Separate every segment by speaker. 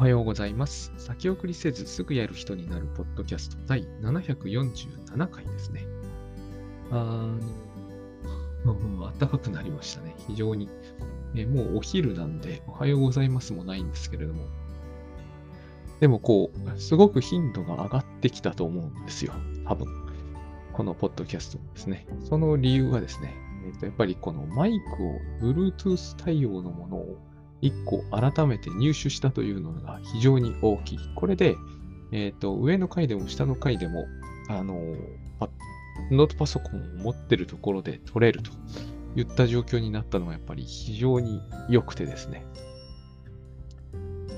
Speaker 1: おはようございます。先送りせずすぐやる人になるポッドキャスト第747回ですね。あの、暖かくなりましたね。非常に。えもうお昼なんで、おはようございますもないんですけれども。でもこう、すごく頻度が上がってきたと思うんですよ。多分。このポッドキャストですね。その理由はですね、えーとやっぱりこのマイクを Bluetooth 対応のものを1個改めて入手したというのが非常に大きい。これで、えっ、と、上の階でも下の階でも、あのノートパソコンを持ってるところで取れるといった状況になったのはやっぱり非常に良くてですね。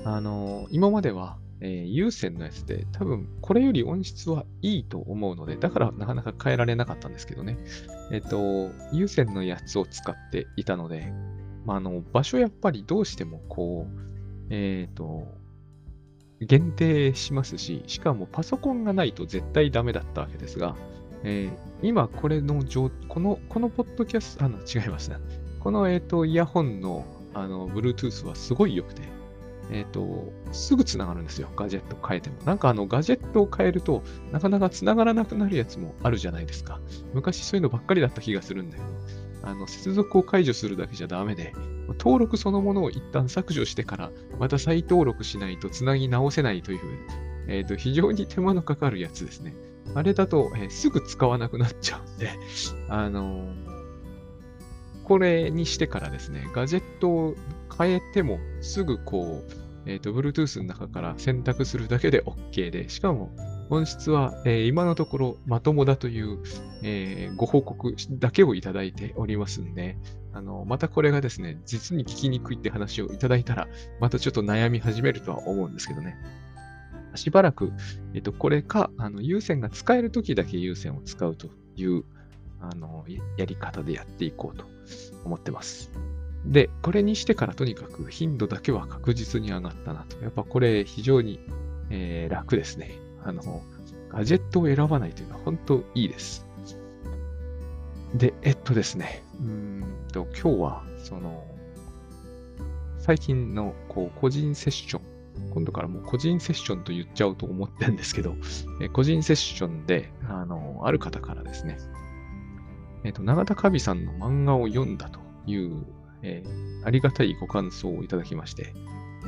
Speaker 1: あの今までは、えー有線のやつで多分これより音質はいいと思うので、だからなかなか変えられなかったんですけどね。えっ、と、有線のやつを使っていたので、まあ、あの場所やっぱりどうしてもこう、えっ、と、限定しますし、しかもパソコンがないと絶対ダメだったわけですが、えー今これの状、この、このポッドキャスト、あの、違いますね。この、えっ、と、イヤホンの、あの、Bluetooth はすごい良くて、えっ、と、すぐ繋がるんですよ。ガジェット変えても。なんかあの、ガジェットを変えると、なかなか繋がらなくなるやつもあるじゃないですか。昔そういうのばっかりだった気がするんだけど、あの、接続を解除するだけじゃダメで、登録そのものを一旦削除してから、また再登録しないと繋ぎ直せないという、えっ、と、非常に手間のかかるやつですね。あれだと、えーすぐ使わなくなっちゃうんで、あのーこれにしてからですね、ガジェットを変えてもすぐこう、えっ、と、Bluetooth の中から選択するだけで OK で、しかも音質は、えー今のところまともだという、えーご報告だけをいただいておりますんで、あの、またこれがですね、実に聞きにくいって話をいただいたら、またちょっと悩み始めるとは思うんですけどね。しばらく、えっと、これか、あの、有線が使えるときだけ有線を使うという、あの、ややり方でやっていこうと思ってます。で、これにしてからとにかく頻度だけは確実に上がったなと。やっぱこれ非常に、えー楽ですね。あの、ガジェットを選ばないというのは本当いいです。で、えっとですね、うんと、今日は、その、最近のこう個人セッション、今度からもう個人セッションと言っちゃうと思ってるんですけど、え個人セッションで、あの、ある方からですね、えっ、と、永田カビさんの漫画を読んだという、えーありがたいご感想をいただきまして、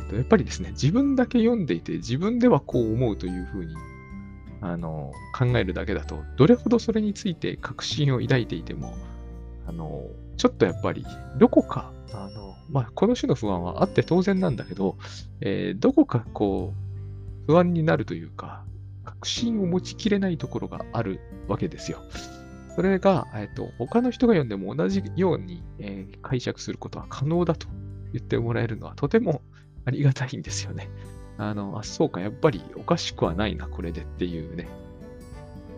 Speaker 1: と、やっぱりですね、自分だけ読んでいて、自分ではこう思うというふうに、あの、考えるだけだと、どれほどそれについて確信を抱いていても、あの、ちょっとやっぱり、どこか、あの、まあ、この種の不安はあって当然なんだけど、えーどこかこう、不安になるというか、確信を持ちきれないところがあるわけですよ。それが、えっと、他の人が読んでも同じように、えー解釈することは可能だと言ってもらえるのはとてもありがたいんですよね。あの、あ、そうか、やっぱりおかしくはないな、これでっていうね。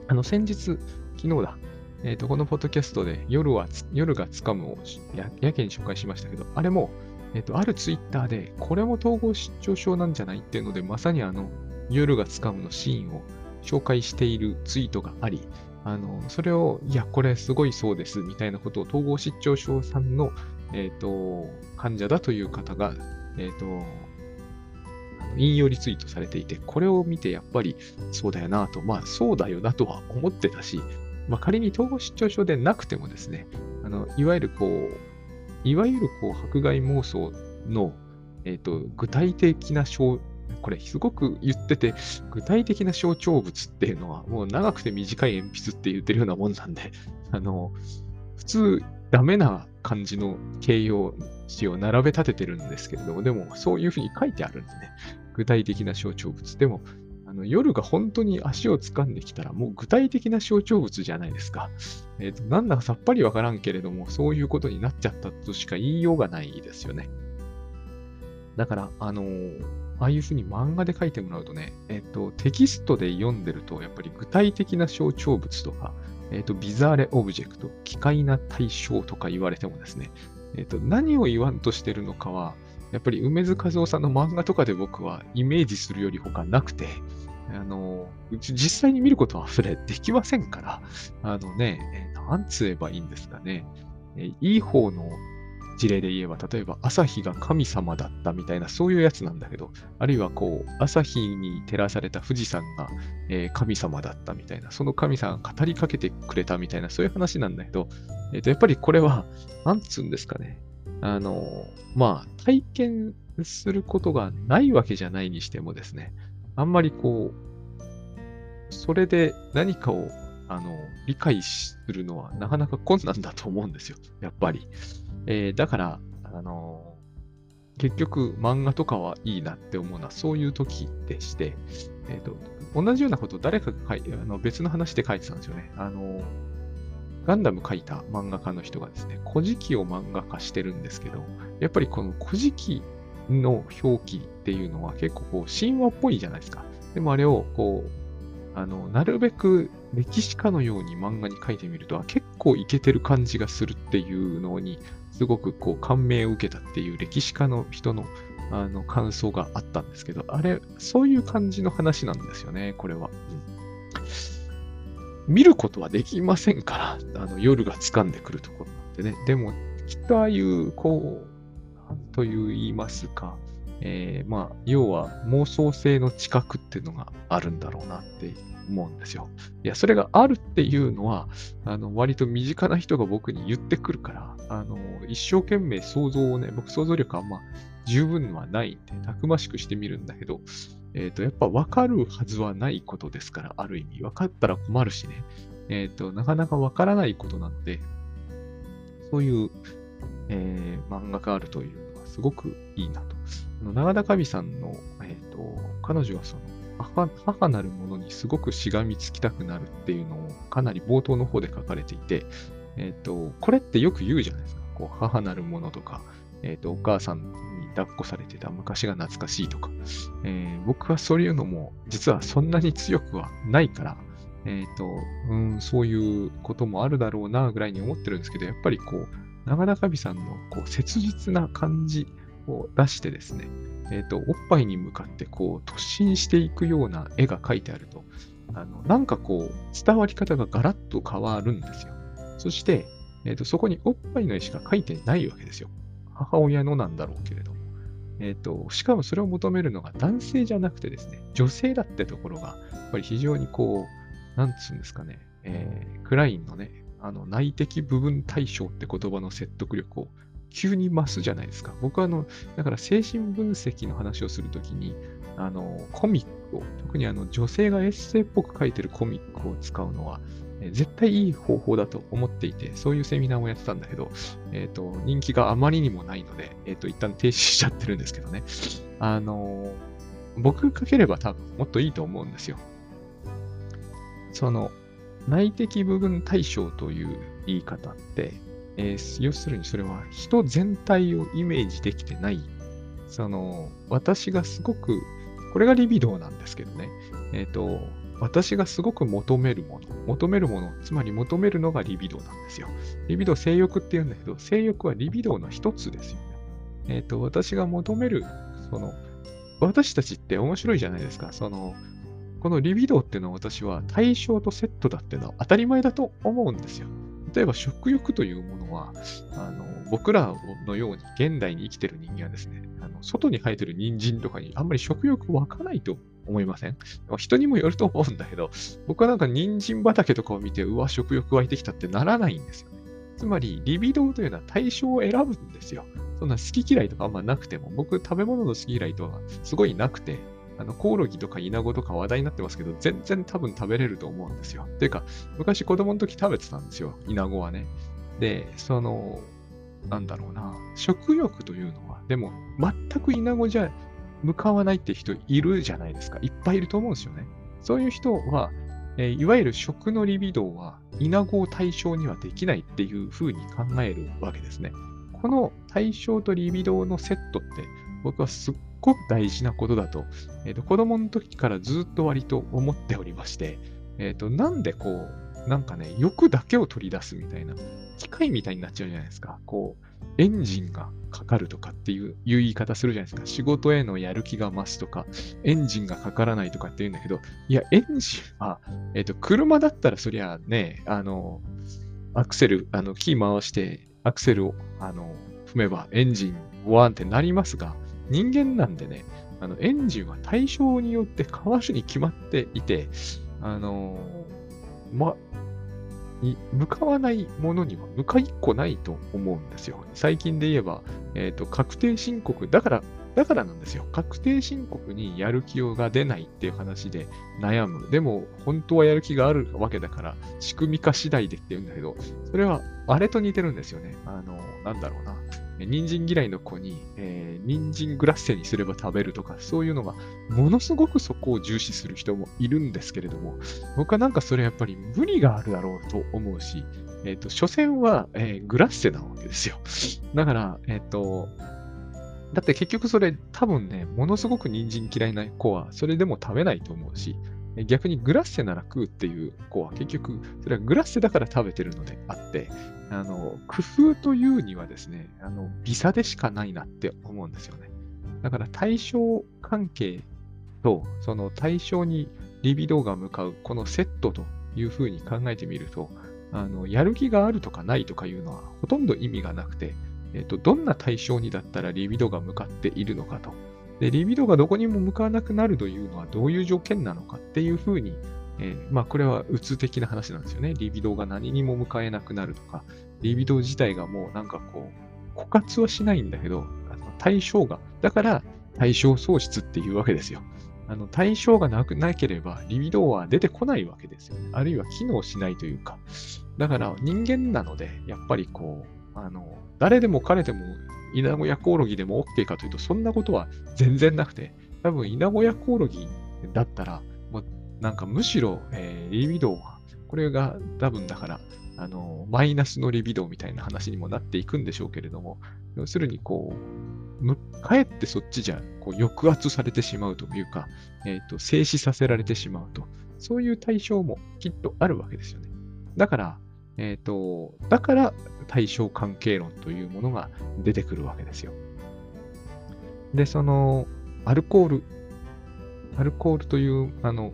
Speaker 1: あの、先日、昨日だ、えっ、と、このポッドキャストで夜は、夜がつかむをややけに紹介しましたけど、あれも、えっ、と、あるツイッターで、これも統合失調症なんじゃないっていうので、まさにあの、夜がつかむのシーンを紹介しているツイートがあり、あの、それを、いや、これすごいそうです、みたいなことを統合失調症さんの、えっ、と、患者だという方が、えっ、と、引用リツイートされていて、これを見てやっぱりそうだよなと、まあそうだよなとは思ってたし、まあ仮に統合失調症でなくてもですね、あの、いわゆるこう、いわゆるこう、迫害妄想の、えっ、と、具体的な象、これすごく言ってて、具体的な象徴物っていうのは、もう長くて短い鉛筆って言ってるようなもんなんで、あの、普通、ダメな感じの形容詞を並べ立ててるんですけれども、でもそういうふうに書いてあるんでね。具体的な象徴物。でも、あの夜が本当に足を掴んできたら、もう具体的な象徴物じゃないですか。えっ、と、なんだかさっぱりわからんけれども、そういうことになっちゃったとしか言いようがないですよね。だから、あのーああいうふうに漫画で書いてもらうとね、えっ、と、テキストで読んでると、やっぱり具体的な象徴物とか、えっ、と、ビザーレオブジェクト、奇怪な対象とか言われてもですね、えっ、と、何を言わんとしてるのかは、やっぱり梅津和夫さんの漫画とかで僕はイメージするより他なくて、あの、実際に見ることはそれできませんから、あのね、えーなんつえばいいんですかね。えいい方の事例で言えば、例えば朝日が神様だったみたいな、そういうやつなんだけど、あるいはこう、朝日に照らされた富士山が、えー、神様だったみたいな、その神様が語りかけてくれたみたいな、そういう話なんだけど、えっ、ー、と、やっぱりこれは、なんつうんですかね。あの、まあ、体験することがないわけじゃないにしてもですね、あんまりこう、それで何かをあの理解するのはなかなか困難だと思うんですよ、やっぱり。えー、だから、あの結局漫画とかはいいなって思うのはそういう時でして、えーと、同じようなことを誰かが書いあの別の話で書いてたんですよね。あのガンダム書いた漫画家の人がですね、古事記を漫画化してるんですけど、やっぱりこの古事記の表記っていうのは結構こう神話っぽいじゃないですか。でもあれをこう、あの、なるべく歴史家のように漫画に書いてみると、結構いけてる感じがするっていうのに、すごくこう感銘を受けたっていう歴史家の人のあの感想があったんですけど、あれ、そういう感じの話なんですよね、これは。うん、見ることはできませんから、あの夜が掴んでくるところなんてね。でも、きっとああいう、こう、と言いますか、えー、まあ、要は妄想性の知覚っていうのがあるんだろうなって思うんですよ。いや、それがあるっていうのは、あの、割と身近な人が僕に言ってくるから、あの、一生懸命想像をね、僕想像力あんま十分はないんで、たくましくしてみるんだけど、えっ、ー、と、やっぱ分かるはずはないことですから、ある意味。分かったら困るしね。えっ、ー、と、なかなか分からないことなので、そういう、えー、漫画があるというのはすごくいいなと。長田神さんの、えっ、と、彼女はその母、母なるものにすごくしがみつきたくなるっていうのをかなり冒頭の方で書かれていて、えっ、ー、と、これってよく言うじゃないですか。こう、母なるものとか、えっ、ー、と、お母さんに抱っこされてた昔が懐かしいとか、えー、僕はそういうのも実はそんなに強くはないから、えっ、と、うん、そういうこともあるだろうなぐらいに思ってるんですけど、やっぱりこう、長田神さんのこう切実な感じを出してですね、えっ、ー、と、おっぱいに向かってこう突進していくような絵が描いてあると、あのなんかこう伝わり方がガラッと変わるんですよ。そして、え、ー、と、そこにおっぱいの絵しか描いてないわけですよ。母親のなんだろうけれども。えっ、ー、と、しかもそれを求めるのが男性じゃなくてですね、女性だってところが、やっぱり非常にこう、なんつうんですかね、えー、クラインのね、あの内的部分対象って言葉の説得力を急に増すじゃないですか。僕はあの、だから精神分析の話をするときに、あの、コミックを、特にあの女性がエッセイっぽく書いてるコミックを使うのは、絶対いい方法だと思っていて、そういうセミナーもやってたんだけど、えっ、ー、と、人気があまりにもないので、えっ、ー、と、一旦停止しちゃってるんですけどね。あの、僕書ければ多分もっといいと思うんですよ。その、内的部分対象という言い方って、えー、要するにそれは人全体をイメージできてない。その、私がすごく、これがリビドーなんですけどね。えっ、ー、と、私がすごく求めるもの。求めるもの、つまり求めるのがリビドーなんですよ。リビドー性欲って言うんだけど、性欲はリビドーの一つですよね。えっ、ー、と、私が求める、その、私たちって面白いじゃないですか。その、このリビドーっていうのは私は対象とセットだっていうのは当たり前だと思うんですよ。例えば食欲というものは、あの僕らのように現代に生きてる人間はですね、あの外に生えてる人参とかにあんまり食欲湧かないと思いません？人にもよると思うんだけど、僕はなんか人参畑とかを見て、うわ、食欲湧いてきたってならないんですよね。つまり、リビドーというのは対象を選ぶんですよ。そんな好き嫌いとかあんまなくても、僕食べ物の好き嫌いとはすごいなくて、あの、コオロギとかイナゴとか話題になってますけど、全然多分食べれると思うんですよ。ていうか、昔子供の時食べてたんですよ、イナゴはね。で、その、なんだろうな、食欲というのは、でも、全くイナゴじゃ向かわないって人いるじゃないですか。いっぱいいると思うんですよね。そういう人は、えー、いわゆる食のリビドーは、イナゴを対象にはできないっていうふうに考えるわけですね。この対象とリビドーのセットって、僕はすっごく大事なことだと、えーと、子供の時からずっと割と思っておりまして、えっ、ー、と、なんでこう、なんかね、欲だけを取り出すみたいな、機械みたいになっちゃうじゃないですか。こう、エンジンがかかるとかっていう言い方するじゃないですか。仕事へのやる気が増すとか、エンジンがかからないとかって言うんだけど、いや、エンジンは、えっ、ー、と、車だったらそりゃね、あの、アクセル、あの、キー回して、アクセルを、あの、踏めばエンジン、ワーンってなりますが、人間なんでね、あのエンジンは対象によって変わるに決まっていて、あのー、ま、向かわないものには向かいっこないと思うんですよ。最近で言えば、えっ、ー、と、確定申告、だから、だからなんですよ。確定申告にやる気が出ないっていう話で悩む。でも、本当はやる気があるわけだから、仕組み化次第でって言うんだけど、それはあれと似てるんですよね。あの、なんだろうな。人参嫌いの子に、えー、人参グラッセにすれば食べるとか、そういうのが、ものすごくそこを重視する人もいるんですけれども、僕はなんかそれやっぱり無理があるだろうと思うし、えっ、ー、と、所詮は、えー、グラッセなわけですよ。だから、えっ、ー、と、だって結局それ多分ね、ものすごく人参嫌いな子はそれでも食べないと思うし、逆にグラッセなら食うっていう子は結局、それはグラッセだから食べてるのであって、あの、工夫というにはですね、あの、微差でしかないなって思うんですよね。だから対象関係と、その対象にリビドーが向かう、このセットというふうに考えてみると、あの、やる気があるとかないとかいうのはほとんど意味がなくて、えっ、と、どんな対象にだったらリビドーが向かっているのかと。で、リビドがどこにも向かわなくなるというのはどういう条件なのかっていうふうにえー、まあこれはうつ的な話なんですよね。リビドが何にも迎えなくなるとか、リビド自体がもうなんかこう、枯渇はしないんだけど、対象が、だから対象喪失っていうわけですよ。あの対象がなくなければ、リビドーは出てこないわけですよね。あるいは機能しないというか。だから人間なので、やっぱりこう、あの、誰でも彼でも稲子やコオロギでも OK かというと、そんなことは全然なくて、多分稲子やコオロギだったら、もうなんかむしろ、えー、リビドーは、これが多分だから、あの、マイナスのリビドーみたいな話にもなっていくんでしょうけれども、要するにこう、かえってそっちじゃこう抑圧されてしまうというか、え、ー、と、静止させられてしまうと、そういう対象もきっとあるわけですよね。だから、え、ー、と、だから対象関係論というものが出てくるわけですよ。で、その、アルコール、アルコールという、あの、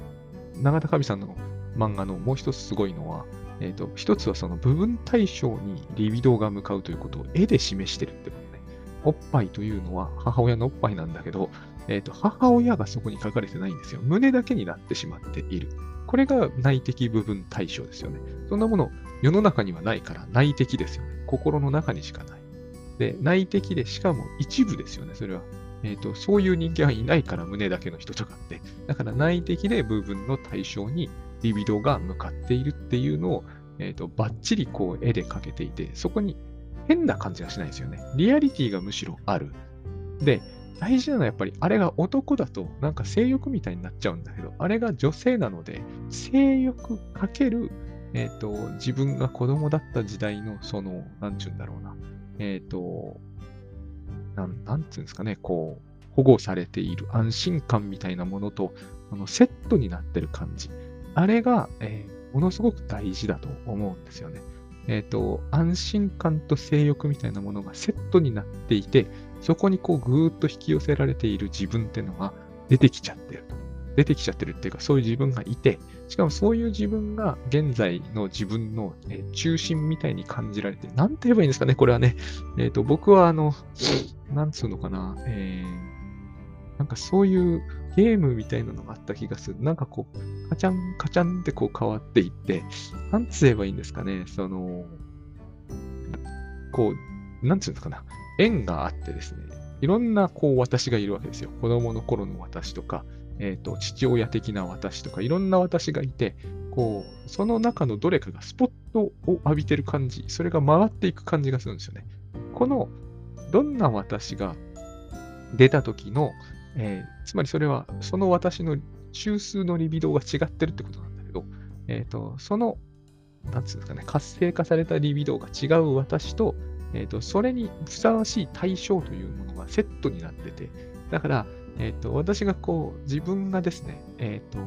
Speaker 1: 永田神さんの漫画のもう一つすごいのは、え、ー、と、一つはその部分対象にリビドーが向かうということを絵で示してるってことね。おっぱいというのは母親のおっぱいなんだけど、えっ、ー、と、母親がそこに書かれてないんですよ。胸だけになってしまっている。これが内的部分対象ですよね。そんなもの世の中にはないから内的ですよね。心の中にしかない。で、内的でしかも一部ですよね。それはえっ、ー、と、そういう人間はいないから胸だけの人とかって。だから内的で部分の対象にリビドが向かっているっていうのを、えっ、ー、と、バッチリこう絵で描けていて、そこに変な感じがしないですよね。リアリティがむしろある。で、大事なのはやっぱりあれが男だとなんか性欲みたいになっちゃうんだけど、あれが女性なので、性欲かける、えっ、ー、と、自分が子供だった時代のその、なんちゅうんだろうな、えっ、ー、と、なん、なんつうんですかね、こう、保護されている安心感みたいなものと、あのセットになってる感じ。あれが、えー、ものすごく大事だと思うんですよね。えっ、ー、と、安心感と性欲みたいなものがセットになっていて、そこにこうぐーっと引き寄せられている自分っていうのが出てきちゃってると。出てきちゃってるっていうか、そういう自分がいて、しかもそういう自分が現在の自分の、え中心みたいに感じられて、なんて言えばいいんですかね、これはね。えっ、ー、と、僕はあの、なんつうのかな、えー、なんかそういうゲームみたいなのがあった気がする。なんかこう、カチャン、カチャンってこう変わっていって、なんつ言えばいいんですかね、その、こう、なんつうんですかな、縁があってですね、いろんなこう私がいるわけですよ。子供の頃の私とか、え、ー、と、父親的な私とか、いろんな私がいて、こう、その中のどれかがスポットを浴びてる感じ、それが回っていく感じがするんですよね。この、どんな私が出た時の、えー、つまりそれは、その私の中枢のリビドーが違ってるってことなんだけど、え、ー、と、その、なんつうんですかね、活性化されたリビドーが違う私と、えっ、ー、と、それにふさわしい対象というものがセットになってて、だから、えっ、ー、と、私がこう、自分がですね、えっ、ー、と、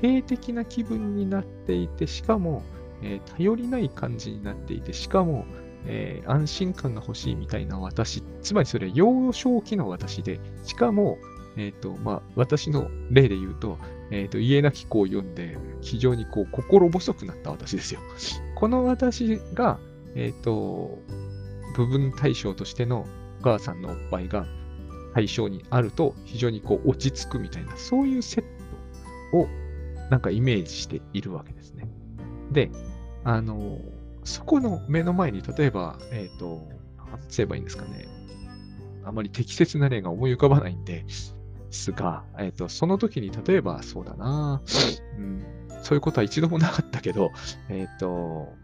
Speaker 1: 性的な気分になっていて、しかも、えー、頼りない感じになっていて、しかも、え安心感が欲しいみたいな私、つまりそれは幼少期の私で、しかも、えっ、と、まあ、私の例で言うと、えっ、と、家なき子を読んで、非常にこう、心細くなった私ですよ。この私が、えっ、と、部分対象としてのお母さんのおっぱいが対象にあると非常にこう落ち着くみたいな、そういうセットをなんかイメージしているわけですね。で、あの、そこの目の前に例えば、えっ、ー、と、何て言えばいいんですかね。あまり適切な例が思い浮かばないんですが、えっ、ー、と、その時に例えばそうだな、うん、そういうことは一度もなかったけど、えっ、ー、と、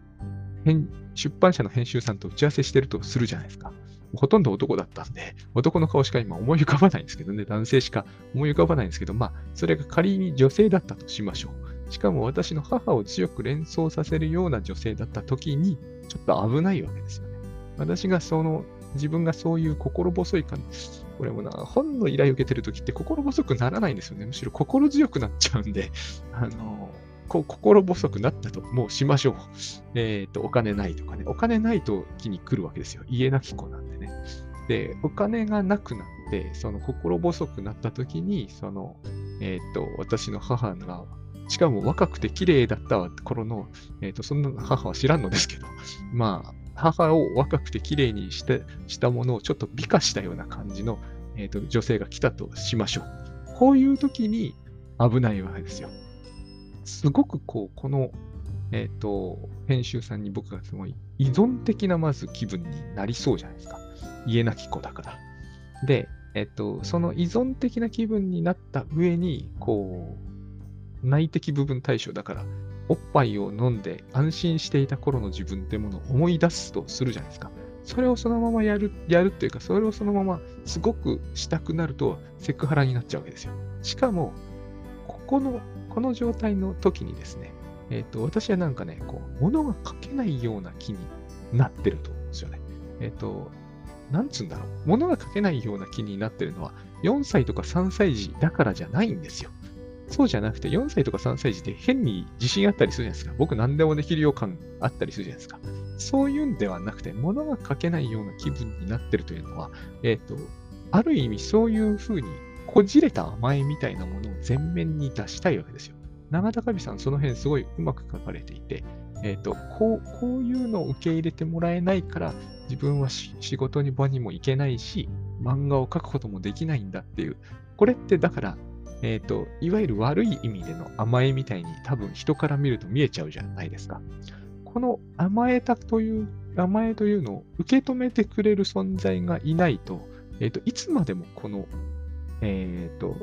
Speaker 1: 出版社の編集さんと打ち合わせしてるとするじゃないですか。ほとんど男だったんで、男の顔しか今思い浮かばないんですけどね、男性しか思い浮かばないんですけど、まあ、それが仮に女性だったとしましょう。しかも私の母を強く連想させるような女性だった時に、ちょっと危ないわけですよね。私がその、自分がそういう心細い感じ、これもな、本の依頼を受けてる時って心細くならないんですよね。むしろ心強くなっちゃうんで、あの、こう心細くなったと、もうしましょう。えっ、ー、と、お金ないとかね。お金ないと気に来るわけですよ。家なき子なんでね。で、お金がなくなって、その心細くなった時に、その、えっ、ー、と、私の母が、しかも若くて綺麗だった頃の、えっ、ー、と、そんな母は知らんのですけど、まあ、母を若くて綺麗にしてしたものをちょっと美化したような感じの、えーと女性が来たとしましょう。こういう時に危ないわけですよ。すごくこう、この、えっ、ー、と、編集さんに僕がすごい依存的なまず気分になりそうじゃないですか。家なき子だから。で、えっ、ー、と、その依存的な気分になった上に、こう、内的部分対象だから、おっぱいを飲んで安心していた頃の自分ってものを思い出すとするじゃないですか。それをそのままやる、やるっていうか、それをそのまますごくしたくなるとセクハラになっちゃうわけですよ。しかも、ここのこの状態の時にですね、えっ、ー、と、私はなんかね、こう、物が書けないような気になってると思うんですよね。えっ、ー、と、なんつうんだろう。物が書けないような気になってるのは、4歳とか3歳児だからじゃないんですよ。そうじゃなくて、4歳とか3歳児って変に自信あったりするじゃないですか。僕何でもできるよう感あったりするじゃないですか。そういうんではなくて、物が書けないような気分になってるというのは、えっ、ー、と、ある意味そういうふうにこじれた甘えみたいなものを前面に出したいわけですよ。長高美さん、その辺すごいうまく書かれていて、え、ー、と、こう、こういうのを受け入れてもらえないから、自分は仕事に場にも行けないし、漫画を描くこともできないんだっていう。これってだから、えっ、ー、と、いわゆる悪い意味での甘えみたいに多分人から見ると見えちゃうじゃないですか。この甘えたという、甘えというのを受け止めてくれる存在がいないと、えっ、ー、と、いつまでもこのえっ、ー、と、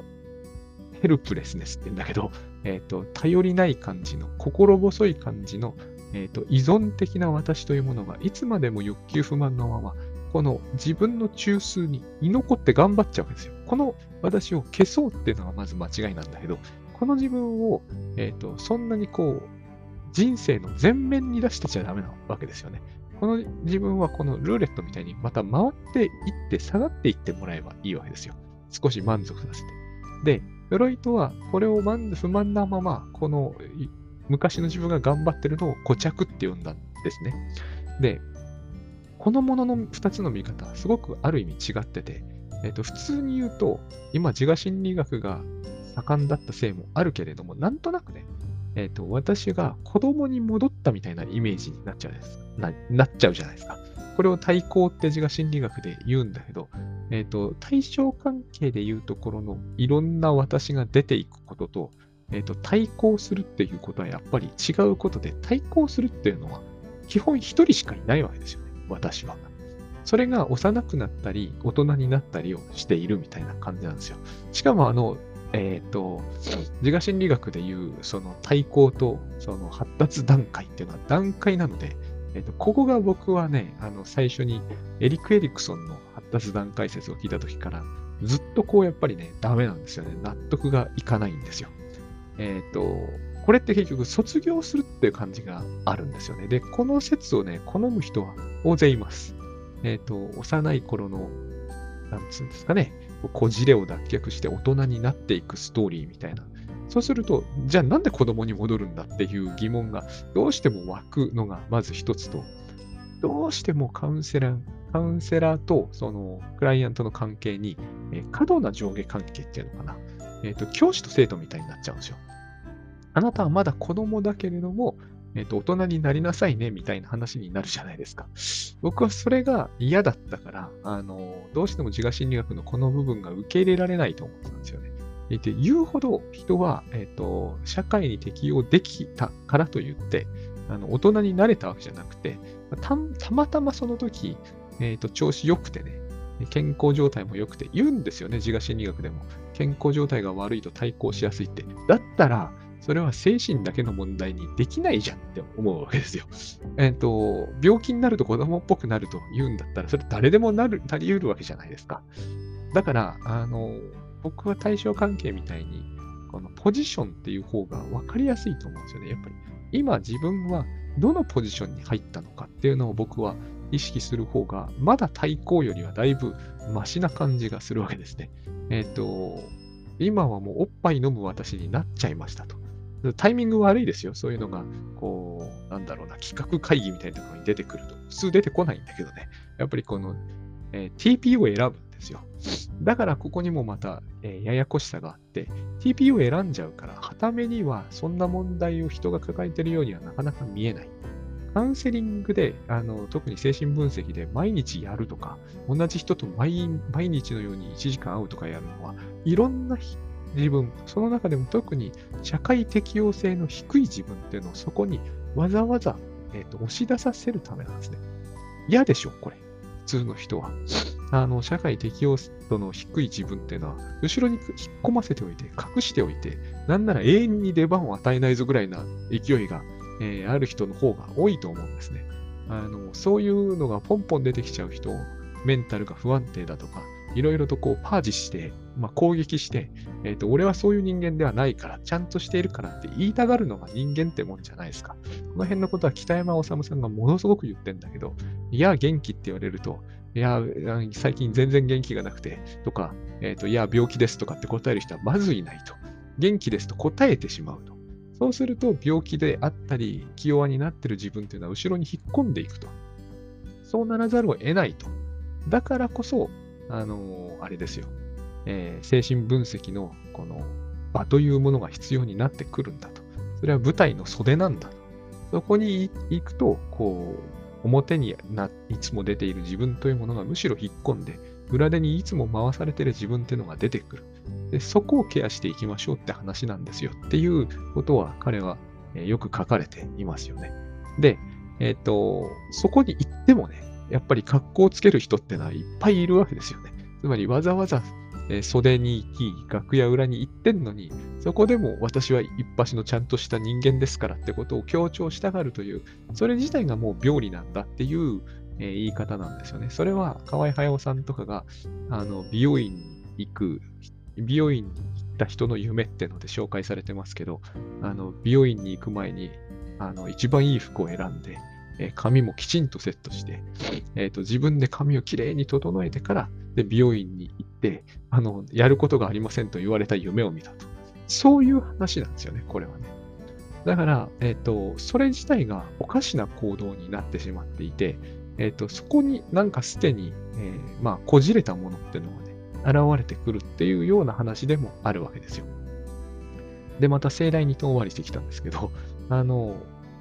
Speaker 1: ヘルプレスネスって言うんだけど、えっ、ー、と、頼りない感じの、心細い感じの、えっ、ー、と、依存的な私というものが、いつまでも欲求不満のまま、この自分の中枢に居残って頑張っちゃうんですよ。この私を消そうっていうのがまず間違いなんだけど、この自分を、えっ、と、そんなにこう、人生の前面に出してちゃダメなわけですよね。この自分はこのルーレットみたいにまた回っていって下がっていってもらえばいいわけですよ。少し満足させて。で、フロイトはこれを不満なまま、この昔の自分が頑張ってるのを固着って呼んだんですね。で、このものの2つの見方、すごくある意味違ってて、えっと、普通に言うと、今自我心理学が盛んだったせいもあるけれども、なんとなくね、えっと、私が子供に戻ったみたいなイメージになっちゃうですなっちゃうじゃないですか。これを対抗って自我心理学で言うんだけど、え、ー、と、対象関係で言うところのいろんな私が出ていくことと、え、ー、と、対抗するっていうことはやっぱり違うことで、対抗するっていうのは基本一人しかいないわけですよね、私は。それが幼くなったり、大人になったりをしているみたいな感じなんですよ。しかも、あの、えっ、ー、と、自我心理学でいう、その対抗と、その発達段階っていうのは段階なので、えっと、ここが僕はね、あの、最初にエリック・エリクソンの発達段階説を聞いたときから、ずっとこうやっぱりね、ダメなんですよね。納得がいかないんですよ。えっ、ー、と、これって結局卒業するっていう感じがあるんですよね。で、この説をね、好む人は大勢います。えっ、ー、と、幼い頃の、なんつうんですかね、こじれを脱却して大人になっていくストーリーみたいなそうすると、じゃあなんで子供に戻るんだっていう疑問がどうしても湧くのがまず一つと、どうしてもカウンセラー、カウンセラーとそのクライアントの関係に、えー、過度な上下関係っていうのかな。えっ、ー、と、教師と生徒みたいになっちゃうんですよ。あなたはまだ子供だけれども、えっ、と、大人になりなさいね、みたいな話になるじゃないですか。僕はそれが嫌だったから、あの、どうしても自我心理学のこの部分が受け入れられないと思ってたんですよね。で、言うほど人は、えっ、と、社会に適応できたからといって、あの大人になれたわけじゃなくて、たまたまその時、えっ、と、調子良くてね、健康状態も良くて、言うんですよね、自我心理学でも。健康状態が悪いと対抗しやすいって。だったら、それは精神だけの問題にできないじゃんって思うわけですよ。えっ、ー、と、病気になると子供っぽくなると言うんだったら、それ誰でもなる、なり得るわけじゃないですか。だから、あの、僕は対象関係みたいに、このポジションっていう方が分かりやすいと思うんですよね。やっぱり、今自分はどのポジションに入ったのかっていうのを僕は意識する方が、まだ対抗よりはだいぶマシな感じがするわけですね。えっ、ー、と、今はもうおっぱい飲む私になっちゃいましたと。タイミング悪いですよ。そういうのが、こう、なんだろうな、企画会議みたいなところに出てくると。普通出てこないんだけどね。やっぱりこの、えー、TP を選ぶんですよ。だからここにもまた、えー、ややこしさがあって、TP を選んじゃうから、はためにはそんな問題を人が抱えてるようにはなかなか見えない。カウンセリングで、あの特に精神分析で毎日やるとか、同じ人と毎毎日のように1時間会うとかやるのは、いろんな自分、その中でも特に社会適応性の低い自分っていうのをそこにわざわざ、えーと、押し出させるためなんですね。嫌でしょ、これ。普通の人は。あの、社会適応度の低い自分っていうのは、後ろに引っ込ませておいて、隠しておいて、なんなら永遠に出番を与えないぞぐらいな勢いが、えー、ある人の方が多いと思うんですね。あの、そういうのがポンポン出てきちゃう人、メンタルが不安定だとか、いろいろとこうパージして、まあ、攻撃して、え、ー、と、俺はそういう人間ではないから、ちゃんとしているからって言いたがるのが人間ってもんじゃないですか。この辺のことは北山治さんがものすごく言ってんだけど、いや、元気って言われると、いや、最近全然元気がなくて、とか、え、ー、と、いや、病気ですとかって答える人はまずいないと。元気ですと答えてしまうと。そうすると、病気であったり、気弱になってる自分っていうのは後ろに引っ込んでいくと。そうならざるを得ないと。だからこそ、あのー、あれですよ。えー、精神分析のこの場というものが必要になってくるんだと。それは舞台の袖なんだと。そこに行くと、こう、表にないつも出ている自分というものがむしろ引っ込んで、裏手にいつも回されている自分っていうのが出てくる。でそこをケアしていきましょうって話なんですよっていうことは彼はよく書かれていますよね。で、えっ、ー、と、そこに行ってもね、やっぱり格好をつける人ってのはいっぱいいるわけですよね。つまりわざわざ袖に行き、楽屋裏に行ってんのに、そこでも私は一発のちゃんとした人間ですからってことを強調したがるという、それ自体がもう病理なんだっていう、言い方なんですよね。それは河合駿さんとかがあの美容院に行く、美容院に行った人の夢ってので紹介されてますけど、あの美容院に行く前にあの一番いい服を選んで、えー、髪もきちんとセットして、えーと、自分で髪をきれいに整えてからで美容院に行って、あの、やることがありませんと言われた夢を見たと。そういう話なんですよね、これはね。だから、えっ、ー、と、それ自体がおかしな行動になってしまっていて、えっ、ー、と、そこになんかすでに、えー、まあ、こじれたものっていうのが、現れてくるっていうような話でもあるわけですよ。で、また盛大に遠回りしてきたんですけど、あの、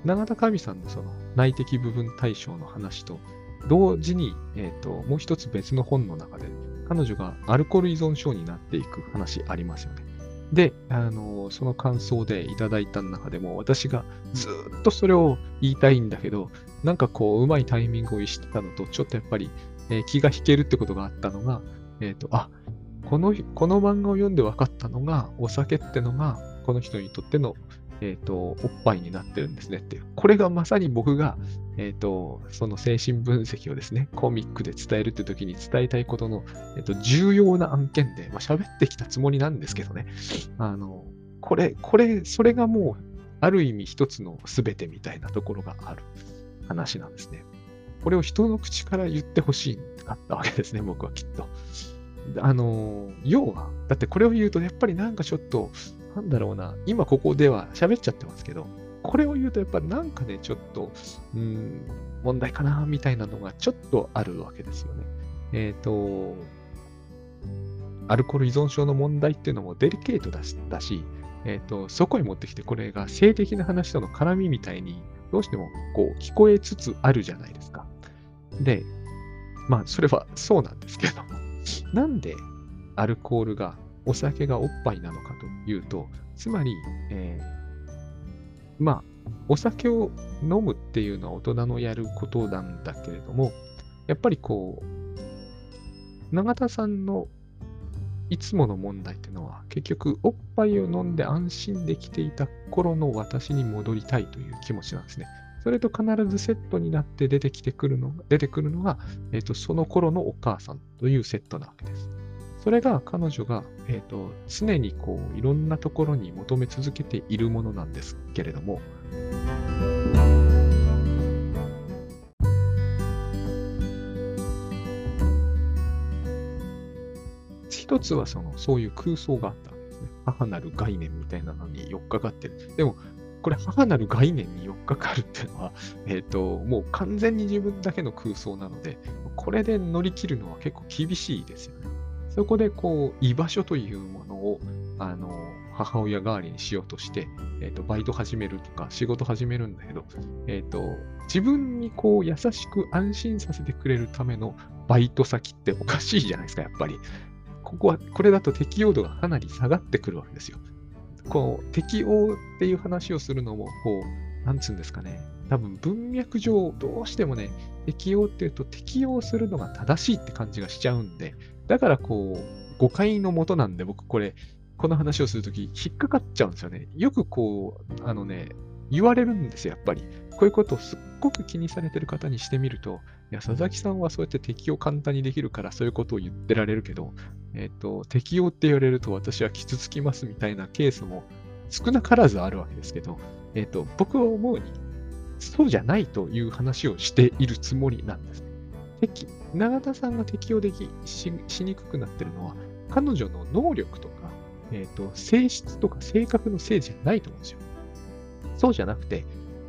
Speaker 1: 永田神さんのその内的部分対象の話と、同時に、えーと、もう一つ別の本の中で、彼女がアルコール依存症になっていく話ありますよね。で、あのその感想でいただいた中でも、私がずっとそれを言いたいんだけど、なんかこう、うまいタイミングを意識したのと、ちょっとやっぱり、えー、気が引けるってことがあったのが、えっ、ー、と、あ、この、この漫画を読んで分かったのが、お酒ってのが、この人にとってのえっ、ー、と、おっぱいになってるんですねっていう。これがまさに僕が、えっ、ー、と、その精神分析をですね、コミックで伝えるって時に伝えたいことの、えっ、と、重要な案件で、まあ、喋ってきたつもりなんですけどね。あの、これ、これ、それがもう、ある意味一つの全てみたいなところがある話なんですね。これを人の口から言ってほしいかったわけですね、僕はきっと。あの、要は、だってこれを言うと、やっぱりなんかちょっと、なんだろうな、今ここでは喋っちゃってますけど、これを言うとやっぱなんかね、ちょっと、うん、問題かな、みたいなのがちょっとあるわけですよね。えっ、ー、と、アルコール依存症の問題っていうのもデリケートだし、だしえっ、ー、と、そこに持ってきて、これが性的な話との絡みみたいにどうしてもこう聞こえつつあるじゃないですか。で、まあ、それはそうなんですけども、なんでアルコールが、お酒がおっぱいなのかというと、つまり、えー、まあ、お酒を飲むっていうのは大人のやることなんだけれども、やっぱりこう、永田さんのいつもの問題っていうのは、結局、おっぱいを飲んで安心できていた頃の私に戻りたいという気持ちなんですね。それと必ずセットになって出てきてくるのが、出てくるのが、えっ、ー、と、その頃のお母さんというセットなわけです。それが彼女が、えっ、ー、と、常にこう、いろんなところに求め続けているものなんですけれども、一つはその、そういう空想があったわけですね。母なる概念みたいなのに寄っかかってる。でも、これ母なる概念に寄っかかるっていうのは、えっ、ー、と、もう完全に自分だけの空想なので、これで乗り切るのは結構厳しいですよね。そこでこう、居場所というものを、あの、母親代わりにしようとして、えっ、ー、と、バイト始めるとか仕事始めるんだけど、えっ、ー、と、自分にこう、優しく安心させてくれるためのバイト先っておかしいじゃないですか、やっぱり。ここは、これだと適用度がかなり下がってくるわけですよ。こう、適応っていう話をするのも、こう、なんつうんですかね。多分文脈上、どうしてもね、適応っていうと適応するのが正しいって感じがしちゃうんで、だからこう、誤解のもとなんで、僕これ、この話をするとき、引っかかっちゃうんですよね。よくこう、あのね、言われるんですよ、やっぱり。こういうことをすっごく気にされてる方にしてみると、いや、佐々木さんはそうやって適応簡単にできるから、そういうことを言ってられるけど、えっ、ー、と、適用って言われると私は傷つきますみたいなケースも少なからずあるわけですけど、えっ、ー、と、僕は思うに、そうじゃないという話をしているつもりなんですね。敵、永田さんが適用できししにくくなってるのは、彼女の能力とか、えっ、ー、と、性質とか性格のせいじゃないと思うんですよ。そうじゃなくて、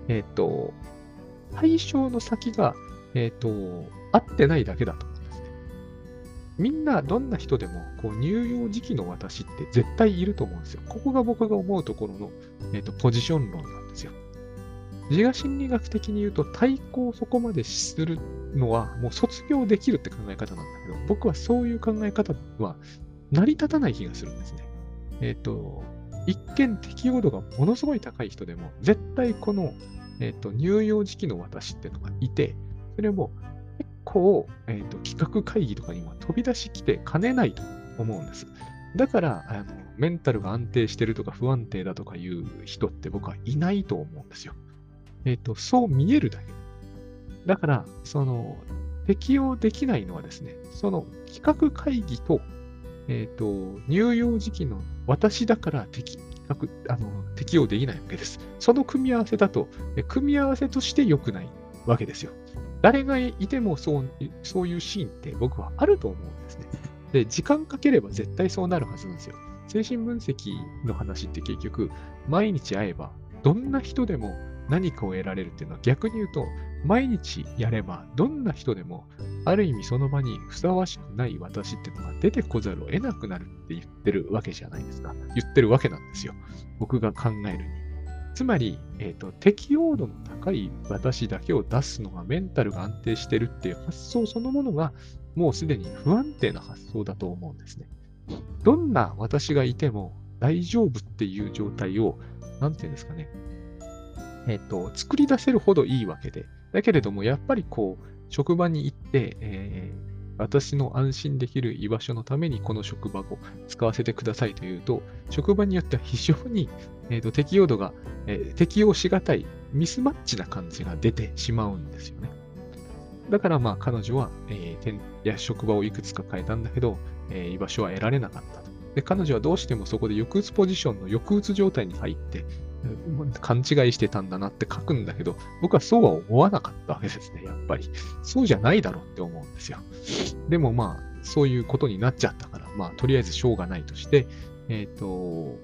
Speaker 1: えっ、と、対象の先が、えっ、と、合ってないだけだと思うんですねみんなどんな人でもこう乳幼児期の私って絶対いると思うんですよ。ここが僕が思うところの、えーと、ポジション論なんですよ。自我心理学的に言うと対抗をそこまでするのはもう卒業できるって考え方なんだけど、僕はそういう考え方は成り立たない気がするんですね。えっ、ー、と、一見適応度がものすごい高い人でも、絶対この、えっ、ー、と乳幼児期の私っていうのがいて、それも結構、えーと、企画会議とかにも飛び出しきてかねないと思うんです。だからあの、メンタルが安定してるとか不安定だとかいう人って僕はいないと思うんですよ。えっ、ー、と、そう見えるだけ。だから、その、適用できないのはですね、その企画会議と、えっ、ー、と、乳幼時期の私だから適あの適用できないわけです。その組み合わせだと、組み合わせとして良くないわけですよ。誰がいてもそうそういうシーンって僕はあると思うんですね。で、時間かければ絶対そうなるはずなんですよ。精神分析の話って結局、毎日会えば、どんな人でも何かを得られるっていうのは逆に言うと、毎日やれば、どんな人でも、ある意味その場にふさわしくない私っていうのが出てこざるを得なくなるって言ってるわけじゃないですか。言ってるわけなんですよ。僕が考えるに。つまり、えーと、適応度の高い私だけを出すのがメンタルが安定してるっていう発想そのものがもうすでに不安定な発想だと思うんですね。どんな私がいても大丈夫っていう状態を、なんていうんですかね、えっ、ー、と、作り出せるほどいいわけで、だけれどもやっぱりこう、職場に行って、えー私の安心できる居場所のためにこの職場を使わせてくださいというと、職場によっては非常に、えーと、適用度が、えー、適用しがたいミスマッチな感じが出てしまうんですよね。だからまあ彼女は、えー、や職場をいくつか変えたんだけど、えー、居場所は得られなかったと。で、彼女はどうしてもそこで抑うつポジションの抑うつ状態に入って、勘違いしてたんだなって書くんだけど、僕はそうは思わなかったわけですね、やっぱり。そうじゃないだろうって思うんですよ。でもまあ、そういうことになっちゃったから、まあ、とりあえずしょうがないとして、えっ、ー、と、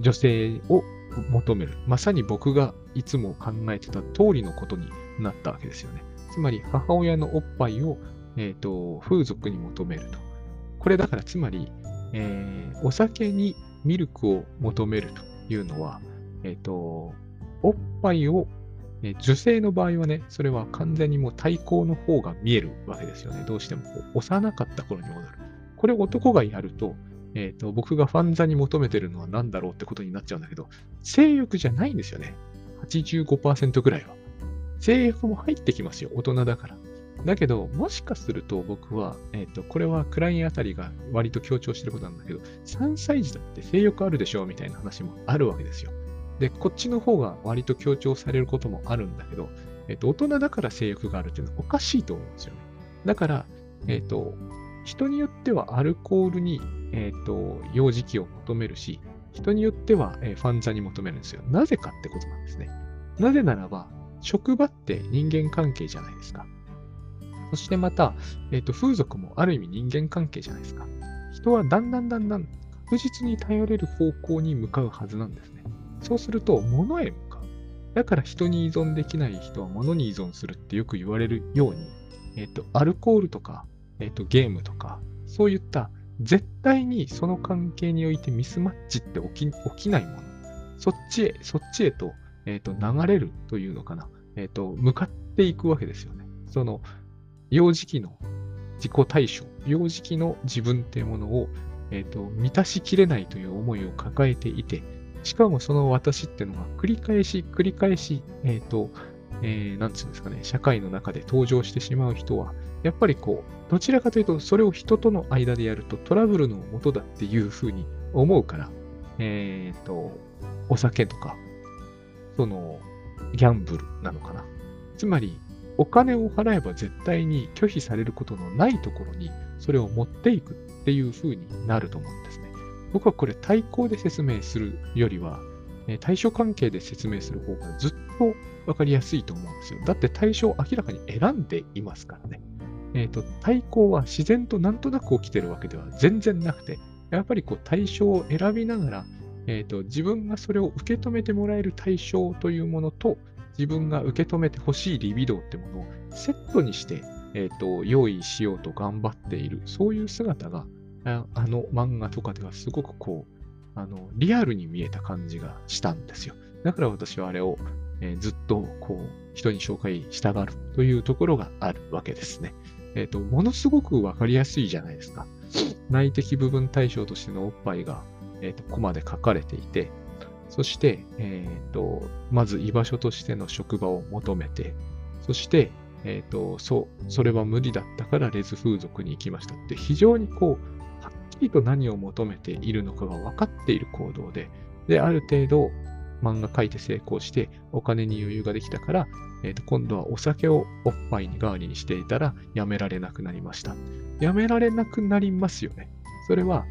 Speaker 1: 女性を求める。まさに僕がいつも考えてた通りのことになったわけですよね。つまり、母親のおっぱいを、えっ、ー、と、風俗に求めると。これだから、つまり、えー、お酒にミルクを求めるというのは、えっ、と、おっぱいを、え女性の場合はね、それは完全にもう対抗の方が見えるわけですよね。どうしてもこう幼かった頃に戻る。これ男がやると、えーと、僕がファンザに求めてるのは何だろうってことになっちゃうんだけど、性欲じゃないんですよね。85%ぐらいは。性欲も入ってきますよ、大人だから。だけど、もしかすると僕は、えっ、ー、と、これはクラインあたりが割と強調してることなんだけど、3歳児だって性欲あるでしょみたいな話もあるわけですよ。で、こっちの方が割と強調されることもあるんだけど、えっ、ー、と、大人だから性欲があるっていうのはおかしいと思うんですよね。だから、えっ、ー、と、人によってはアルコールにえっ、と、幼児期を求めるし、人によっては、え、ファンザに求めるんですよ。なぜかってことなんですね。なぜならば、職場って人間関係じゃないですか。そしてまた、えっ、ー、と、風俗もある意味人間関係じゃないですか。人はだんだんだんだん確実に頼れる方向に向かうはずなんですね。そうすると、物へ向かう。だから人に依存できない人は物に依存するってよく言われるように、えっ、ー、と、アルコールとか、えっ、ー、と、ゲームとか、そういった絶対にその関係においてミスマッチって起き起きないもの。そっちへ、そっちへと、えっ、ー、と、流れるというのかな。えっ、と、向かっていくわけですよね。その、幼児期の自己対象、幼児期の自分っていうものを、え、ー、と、満たしきれないという思いを抱えていて、しかもその私っていうのが繰り返し繰り返し、えっ、と、えー、なんつうんですかね、社会の中で登場してしまう人は、やっぱりこう、どちらかというと、それを人との間でやるとトラブルの元だっていうふうに思うから、えっ、ー、と、お酒とか、その、ギャンブルなのかな。つまり、お金を払えば絶対に拒否されることのないところに、それを持っていくっていうふうになると思うんですね。僕はこれ対抗で説明するよりは、対象関係で説明する方がずっとわかりやすいと思うんですよ。だって対象を明らかに選んでいますからね。えっ、ー、と、対抗は自然となんとなく起きてるわけでは全然なくて、やっぱりこう対象を選びながら、えっ、ー、と、自分がそれを受け止めてもらえる対象というものと、自分が受け止めてほしいリビドーってものをセットにして、えっ、ー、と、用意しようと頑張っている、そういう姿が、あの漫画とかではすごくこう、あの、リアルに見えた感じがしたんですよ。だから私はあれを、えー、ずっとこう、人に紹介したがるというところがあるわけですね。えっ、ー、と、ものすごくわかりやすいじゃないですか。内的部分対象としてのおっぱいが、えっ、ー、と、コマで書かれていて、そして、えっ、ー、と、まず居場所としての職場を求めて、そして、えっ、と、そう、それは無理だったからレズ風俗に行きましたって、非常にこう、はっきりと何を求めているのかが分かっている行動で、で、ある程度、漫画書いて成功して、お金に余裕ができたから、えー、と今度はお酒をおっぱいに代わりにしていたらやめられなくなりました。やめられなくなりますよね。それは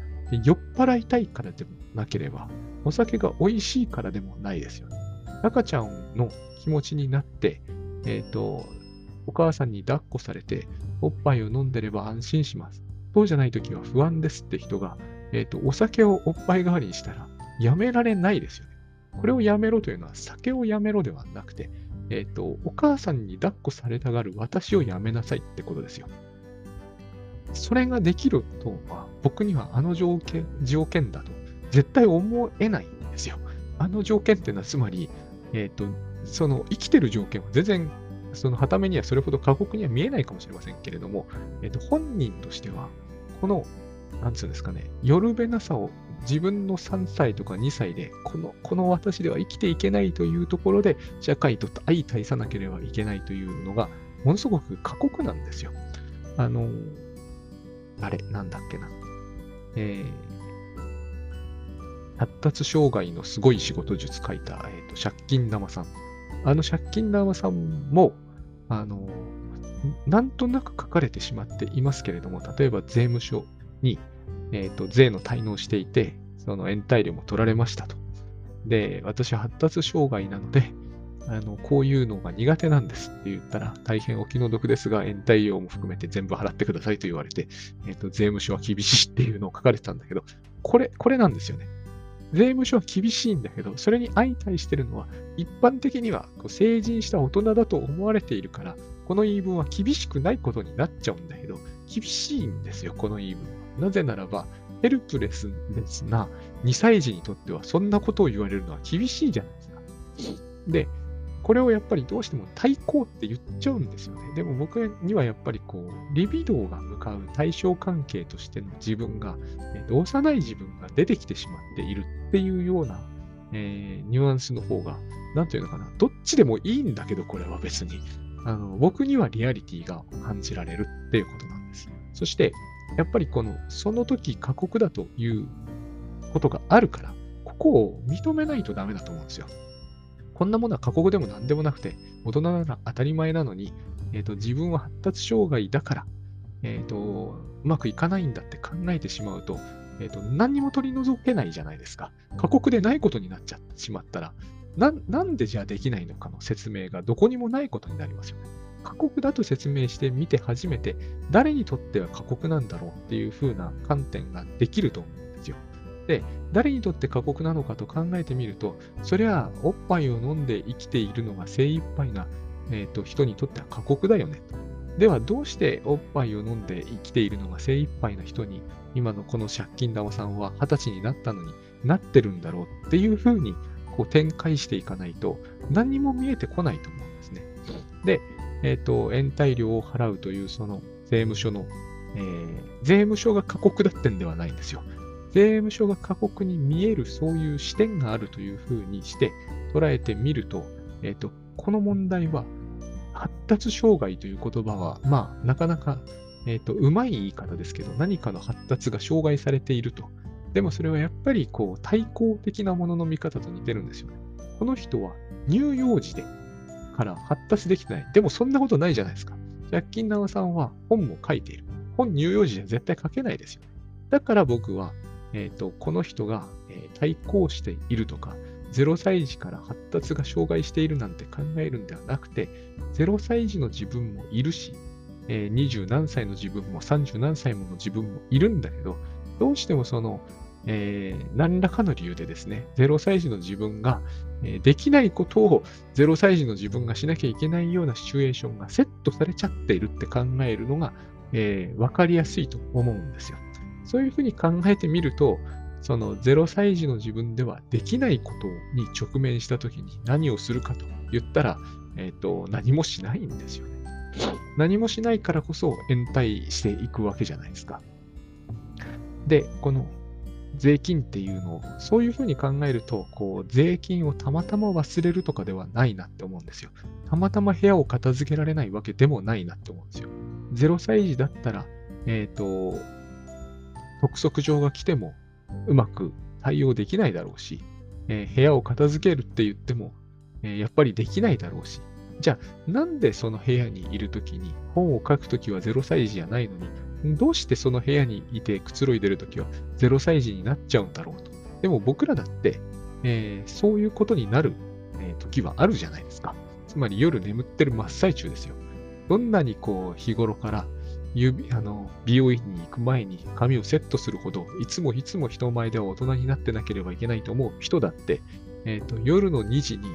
Speaker 1: 酔っ払いたいからでもなければ、お酒が美味しいからでもないですよね。赤ちゃんの気持ちになって、えっ、ー、と、お母さんに抱っこされて、おっぱいを飲んでれば安心します。そうじゃないときは不安ですって人が、えっ、ー、と、お酒をおっぱい代わりにしたら、やめられないですよね。これをやめろというのは、酒をやめろではなくて、えっ、ー、と、お母さんに抱っこされたがる私をやめなさいってことですよ。それができるとは、僕にはあの条件、条件だと絶対思えないんですよ。あの条件っていうのは、つまり、えっ、ー、と、その生きてる条件は全然、その、はためにはそれほど過酷には見えないかもしれませんけれども、えっ、ー、と、本人としては、この、なんつうんですかね、夜べなさを自分の3歳とか2歳で、この、この私では生きていけないというところで、社会と相対さなければいけないというのが、ものすごく過酷なんですよ。あの、あれ、なんだっけな。えー、発達障害のすごい仕事術書いた、えーと、借金玉さん。あの借金玉さんも、あの、なんとなく書かれてしまっていますけれども、例えば税務署に、えっ、ー、と、税の滞納していて、その延滞料も取られましたと。で、私は発達障害なので、あの、こういうのが苦手なんですって言ったら、大変お気の毒ですが、延滞料も含めて全部払ってくださいと言われて、えっ、ー、と、税務署は厳しいっていうのを書かれてたんだけど、これ、これなんですよね。税務署は厳しいんだけど、それに相対してるのは、一般的にはこう成人した大人だと思われているから、この言い分は厳しくないことになっちゃうんだけど、厳しいんですよ、この言い分は。なぜならば、ヘルプレスですな2歳児にとってはそんなことを言われるのは厳しいじゃないですか。で、これをやっぱりどうしても対抗って言っちゃうんですよね。でも僕にはやっぱりこう、リビドーが向かう対象関係としての自分が、えー、幼い自分が出てきてしまっているっていうような、えー、ニュアンスの方が、なんていうのかな、どっちでもいいんだけど、これは別に。あの僕にはリアリティが感じられるっていうことなんです。そして、やっぱりこの、その時過酷だということがあるから、ここを認めないとダメだと思うんですよ。こんなものは過酷でも何でもなくて、大人なら当たり前なのに、えーと、自分は発達障害だから、えーと、うまくいかないんだって考えてしまうと、えーと、何にも取り除けないじゃないですか。過酷でないことになっちゃってしまったらな、なんでじゃあできないのかの説明がどこにもないことになりますよね。過酷だと説明してみて初めて、誰にとっては過酷なんだろうっていう風な観点ができると思うで。誰にとって過酷なのかと考えてみると、そりゃ、おっぱいを飲んで生きているのが精一杯な、えーと、人にとっては過酷だよね。では、どうしておっぱいを飲んで生きているのが精一杯な人に、今のこの借金玉さんは二十歳になったのになってるんだろうっていうふうにこう展開していかないと、何も見えてこないと思うんですね。で、えっ、ー、と、延滞料を払うというその税務署の、えー、税務署が過酷だってんではないんですよ。税務署が過酷に見えるそういう視点があるというふうにして捉えてみると、えっ、と、この問題は発達障害という言葉は、まあ、なかなか、えっ、と、うまい言い方ですけど、何かの発達が障害されていると。でもそれはやっぱり、こう、対抗的なものの見方と似てるんですよね。この人は乳幼児でから発達できてない。でもそんなことないじゃないですか。借金縄さんは本も書いている。本乳幼児じゃ絶対書けないですよ。だから僕はえーと、この人が、えー、対抗しているとか、0歳児から発達が障害しているなんて考えるんではなくて、0歳児の自分もいるし、えー、20何歳の自分も30何歳もの自分もいるんだけど、どうしてもその、えー、何らかの理由でですね、0歳児の自分が、えー、できないことを0歳児の自分がしなきゃいけないようなシチュエーションがセットされちゃっているって考えるのが、えー、分かりやすいと思うんですよ。そういうふうに考えてみると、その0歳児の自分ではできないことに直面したときに何をするかと言ったら、え、ー、と、何もしないんですよね。何もしないからこそ延滞していくわけじゃないですか。で、この税金っていうのを、そういうふうに考えると、こう、税金をたまたま忘れるとかではないなって思うんですよ。たまたま部屋を片付けられないわけでもないなって思うんですよ。0歳児だったら、えっ、ー、と、督促状が来てもうまく対応できないだろうし、えー、部屋を片付けるって言っても、えー、やっぱりできないだろうし、じゃあなんでその部屋にいるときに本を書くときは0歳児じゃないのに、どうしてその部屋にいてくつろいでるときは0歳児になっちゃうんだろうと。でも僕らだって、えー、そういうことになる、えー、時はあるじゃないですか。つまり夜眠ってる真っ最中ですよ。どんなにこう日頃から指あの美容院に行く前に髪をセットするほど、いつもいつも人前では大人になってなければいけないと思う人だって、えーと、夜の2時に、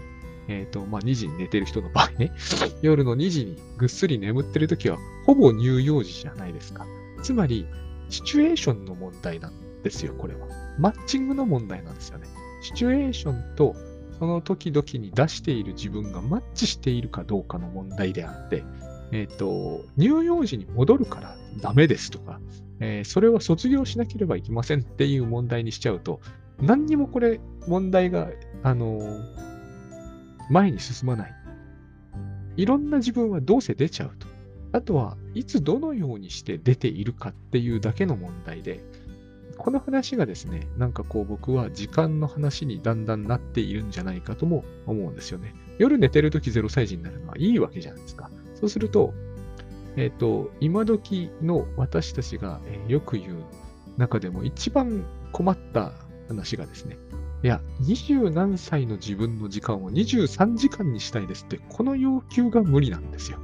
Speaker 1: えーとまあ、2時に寝てる人の場合ね、夜の2時にぐっすり眠ってるときは、ほぼ乳幼児じゃないですか。つまり、シチュエーションの問題なんですよ、これは。マッチングの問題なんですよね。シチュエーションとその時々に出している自分がマッチしているかどうかの問題であって、えっ、ー、と、乳幼児に戻るからダメですとか、えー、それは卒業しなければいけませんっていう問題にしちゃうと、何にもこれ問題が、あのー、前に進まない。いろんな自分はどうせ出ちゃうと。あとは、いつどのようにして出ているかっていうだけの問題で、この話がですね、なんかこう僕は時間の話にだんだんなっているんじゃないかとも思うんですよね。夜寝てるとき0歳児になるのはいいわけじゃないですか。そうすると、えっ、ー、と、今時の私たちが、えー、よく言う中でも一番困った話がですね、いや、二十何歳の自分の時間を23時間にしたいですって、この要求が無理なんですよ。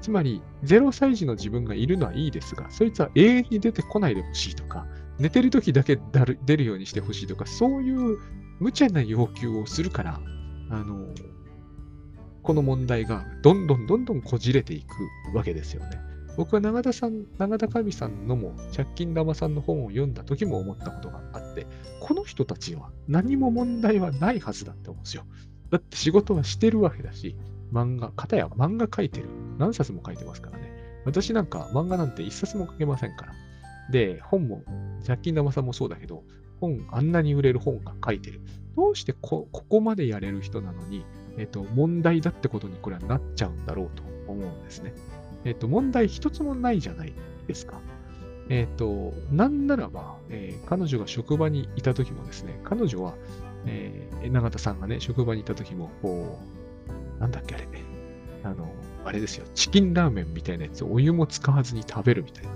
Speaker 1: つまり、0歳児の自分がいるのはいいですが、そいつは永遠に出てこないでほしいとか、寝てる時だけ出るようにしてほしいとか、そういう無茶な要求をするから、あの、この問題がどんどんどんどんこじれていくわけですよね。僕は永田さん、永田神さんのも借金玉さんの本を読んだ時も思ったことがあって、この人たちは何も問題はないはずだって思うんですよ。だって仕事はしてるわけだし、漫画、片や漫画描いてる。何冊も書いてますからね。私なんか漫画なんて一冊も書けませんから。で、本も、ジャッキン玉さんもそうだけど、本、あんなに売れる本が書いてる。どうしてここまでやれる人なのに、えっ、と、問題だってことにこれはなっちゃうんだろうと思うんですね。えっ、と、問題一つもないじゃないですか。えっ、と、なんならば、えー、彼女が職場にいた時もですね、彼女は、えー、永田さんがね、職場にいた時も、こう、なんだっけあれね、あの、あれですよ、チキンラーメンみたいなやつをお湯も使わずに食べるみたいな。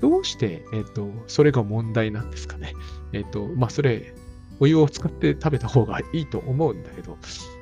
Speaker 1: どうして、えっ、ー、と、それが問題なんですかね。えっ、ー、と、まあ、それ、お湯を使って食べた方がいいと思うんだけど、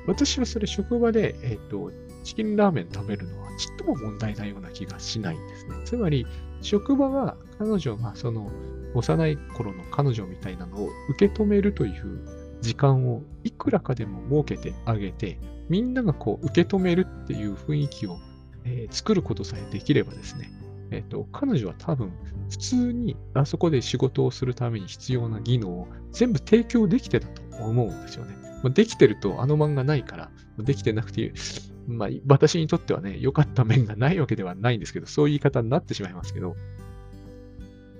Speaker 1: 私はそれ職場で、えっ、ー、と、チキンラーメン食べるのはちっとも問題ないような気がしないんですね。つまり、職場は彼女がその幼い頃の彼女みたいなのを受け止めるという時間をいくらかでも設けてあげて、みんながこう受け止めるっていう雰囲気を、えー、作ることさえできればですね、えっ、ー、と、彼女は多分、普通にあそこで仕事をするために必要な技能を全部提供できてたと思うんですよね。ま、できてるとあの漫画ないから、できてなくて、まあ、私にとってはね、良かった面がないわけではないんですけど、そういう言い方になってしまいますけど、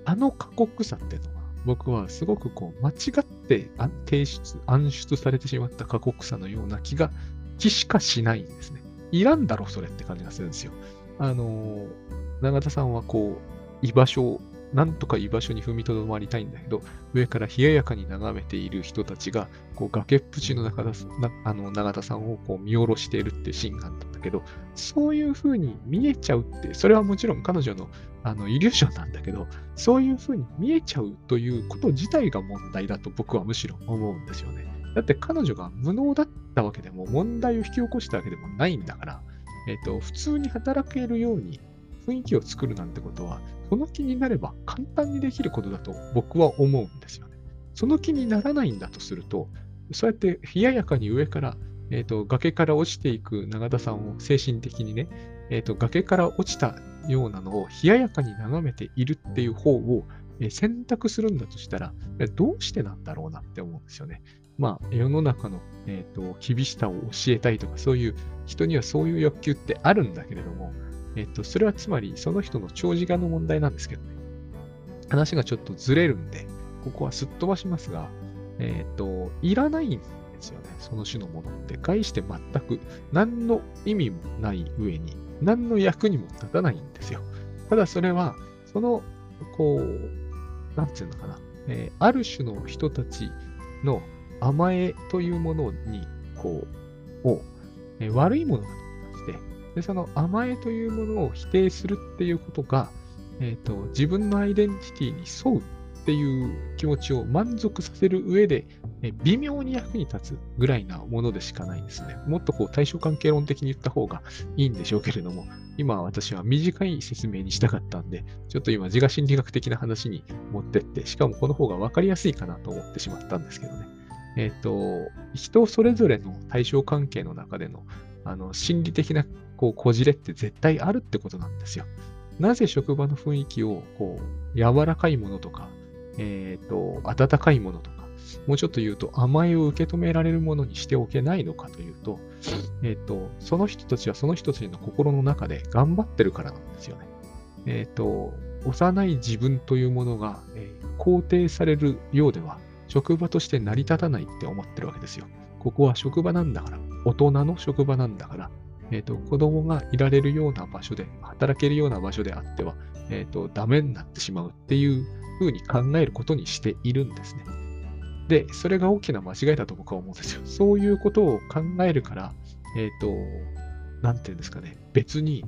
Speaker 1: あの過酷さっていうのは、僕はすごくこう、間違って提出、暗出されてしまった過酷さのような気が、気しかしないんですね。いらんだろ、それって感じがするんですよ。あの、永田さんはこう、居場所、なんとか居場所に踏みとどまりたいんだけど、上から冷ややかに眺めている人たちが、こう崖っぷちの中田あの永田さんをこう見下ろしているっていうシーンがあったんだけど、そういう風に見えちゃうって、それはもちろん彼女のあのイリューションなんだけど、そういう風に見えちゃうということ自体が問題だと僕はむしろ思うんですよね。だって彼女が無能だったわけでも、問題を引き起こしたわけでもないんだから、えっ、と、普通に働けるように雰囲気を作るなんてことは、その気になれば簡単にできることだと僕は思うんですよね。その気にならないんだとすると、そうやって冷ややかに上から、えーと、崖から落ちていく永田さんを精神的にね、えーと、崖から落ちたようなのを冷ややかに眺めているっていう方を、選択するんだとしたら、どうしてなんだろうなって思うんですよね。まあ、世の中の、えーと厳しさを教えたいとか、そういう人にはそういう欲求ってあるんだけれども、えっと、それはつまりその人の長時間の問題なんですけどね。話がちょっとずれるんで、ここはすっ飛ばしますが、えっと、いらないんですよね。その種のものって。概して全く何の意味もない上に、何の役にも立たないんですよ。ただそれは、その、こう、なんていうのかな。えー、ある種の人たちの甘えというものに、こう、を、えー、悪いものだとで、その甘えというものを否定するっていうことが、えーと、自分のアイデンティティに沿うっていう気持ちを満足させる上で、え微妙に役に立つぐらいなものでしかないんですね。もっとこう対象関係論的に言った方がいいんでしょうけれども、今私は短い説明にしたかったんで、ちょっと今自我心理学的な話に持ってって、しかもこの方が分かりやすいかなと思ってしまったんですけどね。えっ、ー、と、人それぞれの対象関係の中でのあの心理的なこうこじれって絶対あるってことなんですよ。なぜ職場の雰囲気をこう柔らかいものとか、えっ、ー、と、温かいものとか、もうちょっと言うと甘えを受け止められるものにしておけないのかというと、えっ、ー、と、その人たちはその人たちの心の中で頑張ってるからなんですよね。えっ、ー、と、幼い自分というものが、え肯定されるようでは、職場として成り立たないって思ってるわけですよ。ここは職場なんだから、大人の職場なんだから、え、ー、と、子供がいられるような場所で、働けるような場所であっては、え、ー、と、ダメになってしまうっていうふうに考えることにしているんですね。で、それが大きな間違いだと僕は思うんですよ。そういうことを考えるから、えっ、ー、と、なんていうんですかね、別に、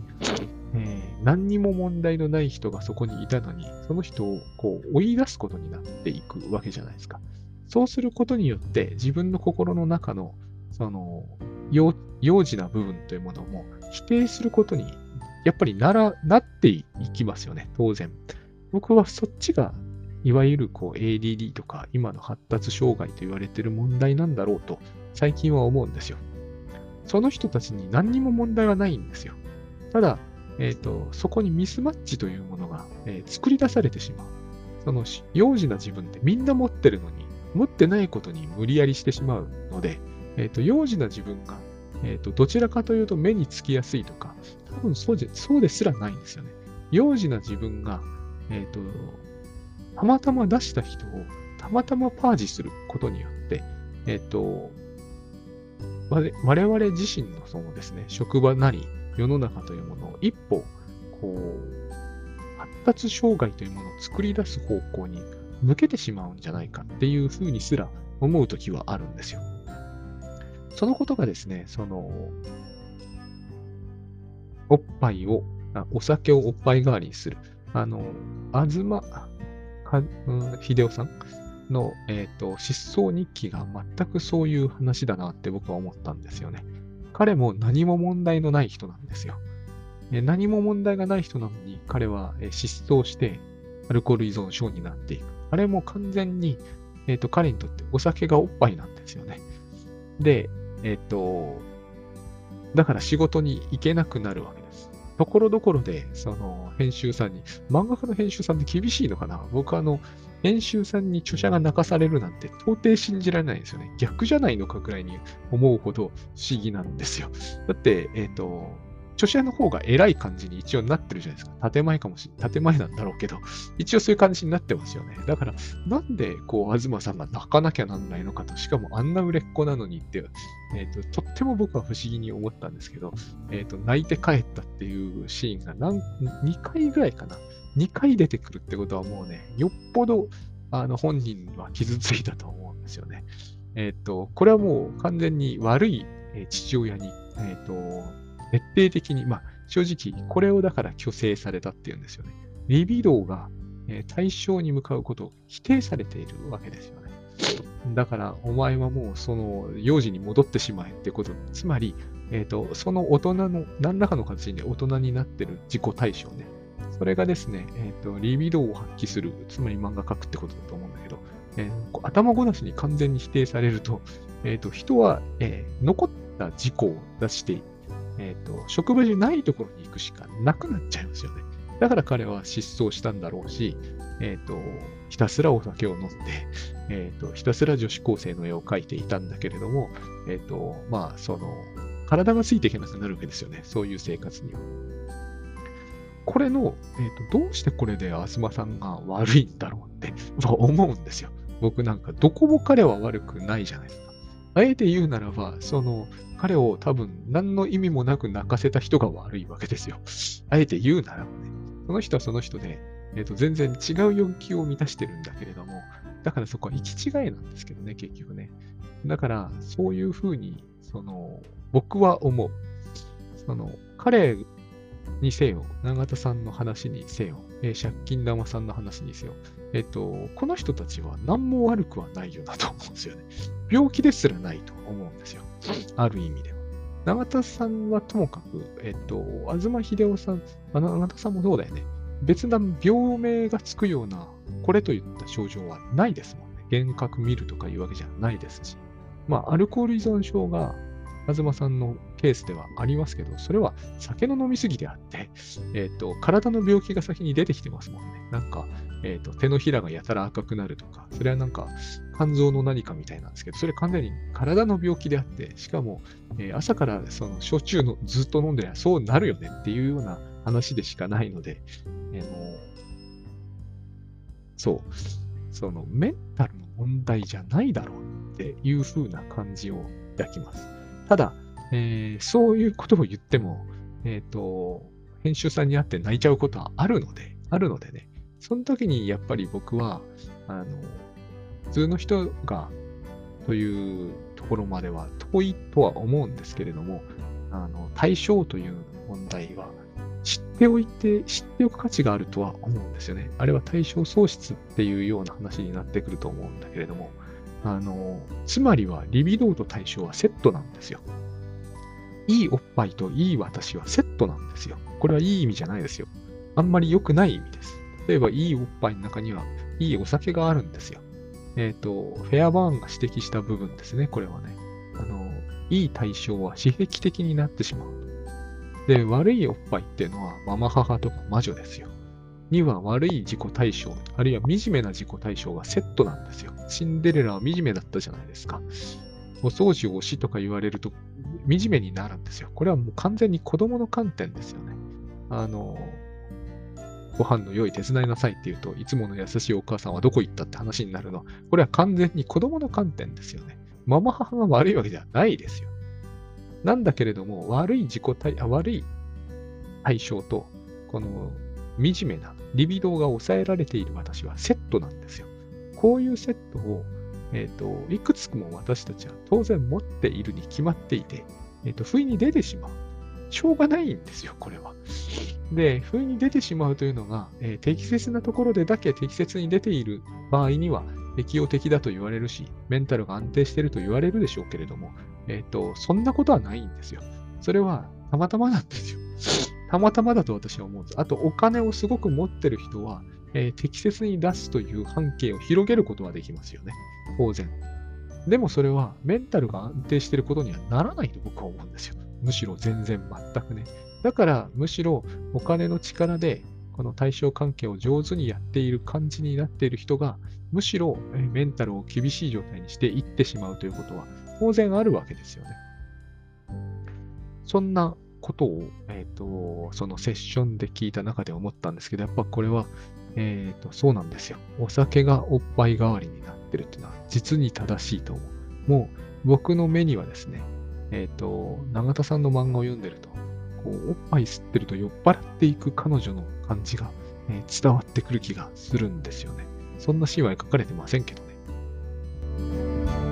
Speaker 1: えー、何にも問題のない人がそこにいたのに、その人をこう追い出すことになっていくわけじゃないですか。そうすることによって自分の心の中のその幼児な部分というものも否定することにやっぱりならなっていきますよね、当然。僕はそっちがいわゆるこう ADD とか今の発達障害と言われている問題なんだろうと最近は思うんですよ。その人たちに何にも問題はないんですよ。ただ、えーと、そこにミスマッチというものが、えー、作り出されてしまう。その幼児な自分ってみんな持ってるのに持ってないことに無理やりしてしまうので、えっ、と、幼児な自分が、えっ、と、どちらかというと目につきやすいとか、多分そうでそうですらないんですよね。幼児な自分が、えっ、と、たまたま出した人をたまたまパージすることによって、えっ、と、我々自身のそのですね、職場なり世の中というものを一歩、こう、発達障害というものを作り出す方向に抜けてしまうんじゃないかっていうふうにすら思うときはあるんですよ。そのことがですね、その、おっぱいを、あお酒をおっぱい代わりにする。あの、あずま、か、うん、秀夫さんの、えっ、ー、と、失踪日記が全くそういう話だなって僕は思ったんですよね。彼も何も問題のない人なんですよ。何も問題がない人なのに、彼は失踪してアルコール依存症になっていく。あれも完全に、えっ、ー、と、彼にとってお酒がおっぱいなんですよね。で、えっ、と、だから仕事に行けなくなるわけです。ところどころで、その、編集さんに、漫画家の編集さんって厳しいのかな？僕あの、編集さんに著者が泣かされるなんて到底信じられないんですよね。逆じゃないのかくらいに思うほど不思議なんですよ。だって、えっ、ー、と、著者の方が偉い感じに一応なってるじゃないですか。建前かもしれ建前なんだろうけど、一応そういう感じになってますよね。だから、なんで、こう、東さんが泣かなきゃなんないのかと、しかもあんな売れっ子なのにって、えっ、ー、と、とっても僕は不思議に思ったんですけど、えっ、ー、と、泣いて帰ったっていうシーンが何、2回ぐらいかな。2回出てくるってことはもうね、よっぽど、あの、本人は傷ついたと思うんですよね。えっ、ー、と、これはもう完全に悪い父親に、えっ、と、徹底的に、まあ、正直、これをだから虚勢されたっていうんですよね。リビドーが、対象に向かうことを否定されているわけですよね。だから、お前はもうその幼児に戻ってしまえってこと。つまり、え、ー、と、その大人の、何らかの形で大人になってる自己対象ね。それがですね、え、ー、と、リビドーを発揮する、つまり漫画描くってことだと思うんだけど、えー、頭ごなしに完全に否定されると、えっ、と、人は、え残った自己を出してえっ、ー、と、職場じゃないところに行くしかなくなっちゃいますよね。だから彼は失踪したんだろうし、えっ、ー、と、ひたすらお酒を飲んで、えっ、ー、と、ひたすら女子高生の絵を描いていたんだけれども、えっ、と、まあ、その、体がついていけなくなるわけですよね。そういう生活には。これの、えっ、と、どうしてこれで東さんが悪いんだろうって、思うんですよ。僕なんか、どこも彼は悪くないじゃないですか。あえて言うならば、その、彼を多分何の意味もなく泣かせた人が悪いわけですよ。あえて言うならばね。その人はその人で、えっ、ー、と、全然違う欲求を満たしてるんだけれども、だからそこは行き違いなんですけどね、結局ね。だから、そういうふうに、その、僕は思う。その、彼にせよ、永田さんの話にせよ、えー、借金玉さんの話にせよ、えっ、ー、と、この人たちは何も悪くはないよなと思うんですよね。病気ですらないと思うんですよ。ある意味では。永田さんはともかく、えっと、東秀夫さん、永田さんもそうだよね。別な病名がつくような、これといった症状はないですもんね。幻覚見るとかいうわけじゃないですし。まあ、アルコール依存症が、東さんのケースではありますけど、それは酒の飲みすぎであって、えっ、と、体の病気が先に出てきてますもんね。なんか、えっ、ー、と、手のひらがやたら赤くなるとか、それはなんか、肝臓の何かみたいなんですけど、それ完全に体の病気であって、しかも、えー、朝からその焼酎のずっと飲んでりゃそうなるよねっていうような話でしかないので、えー、そう、そのメンタルの問題じゃないだろうっていう風な感じを抱きます。ただ、えー、そういうことを言っても、えっ、ー、と、編集さんに会って泣いちゃうことはあるので、あるのでね、その時にやっぱり僕は、あの、普通の人がというところまでは遠いとは思うんですけれども、あの、対象という問題は知っておいて、知っておく価値があるとは思うんですよね。あれは対象喪失っていうような話になってくると思うんだけれども、あの、つまりはリビドーと対象はセットなんですよ。いいおっぱいといい私はセットなんですよ。これはいい意味じゃないですよ。あんまり良くない意味です。例えば、いいおっぱいの中には、いいお酒があるんですよ。えっ、ー、と、フェアバーンが指摘した部分ですね、これはね。あの、いい対象は刺激的になってしまう。で、悪いおっぱいっていうのは、ママ母とか魔女ですよ。には悪い自己対象、あるいは惨めな自己対象がセットなんですよ。シンデレラは惨めだったじゃないですか。お掃除をしとか言われると、惨めになるんですよ。これはもう完全に子供の観点ですよね。あの、ご飯の用意手伝いなさいって言うと、いつもの優しいお母さんはどこ行ったって話になるの。これは完全に子供の観点ですよね。ママ母が悪いわけではないですよ。なんだけれども、悪い自己対、あ悪い対象と、この惨めなリビドーが抑えられている私はセットなんですよ。こういうセットを、えっ、ー、と、いくつも私たちは当然持っているに決まっていて、えっ、ー、と、不意に出てしまう。しょうがないんですよ、これは。で、不意に出てしまうというのが、えー、適切なところでだけ適切に出ている場合には、適応的だと言われるし、メンタルが安定していると言われるでしょうけれども、えっ、と、そんなことはないんですよ。それはたまたまなんですよ。たまたまだと私は思うんです。あと、お金をすごく持ってる人は、えー、適切に出すという半径を広げることはできますよね。当然。でもそれはメンタルが安定していることにはならないと僕は思うんですよ。むしろ全然全くね。だからむしろお金の力でこの対象関係を上手にやっている感じになっている人がむしろメンタルを厳しい状態にしていってしまうということは当然あるわけですよね。そんなことを、えっ、ー、と、そのセッションで聞いた中で思ったんですけど、やっぱこれは、えっ、ー、と、そうなんですよ。お酒がおっぱい代わりになってるっていうのは実に正しいと思う。もう僕の目にはですね、えっ、ー、と、永田さんの漫画を読んでると、こう、おっぱい吸ってると酔っ払っていく彼女の感じが、え伝わってくる気がするんですよね。そんなシーンは描かれてませんけどね。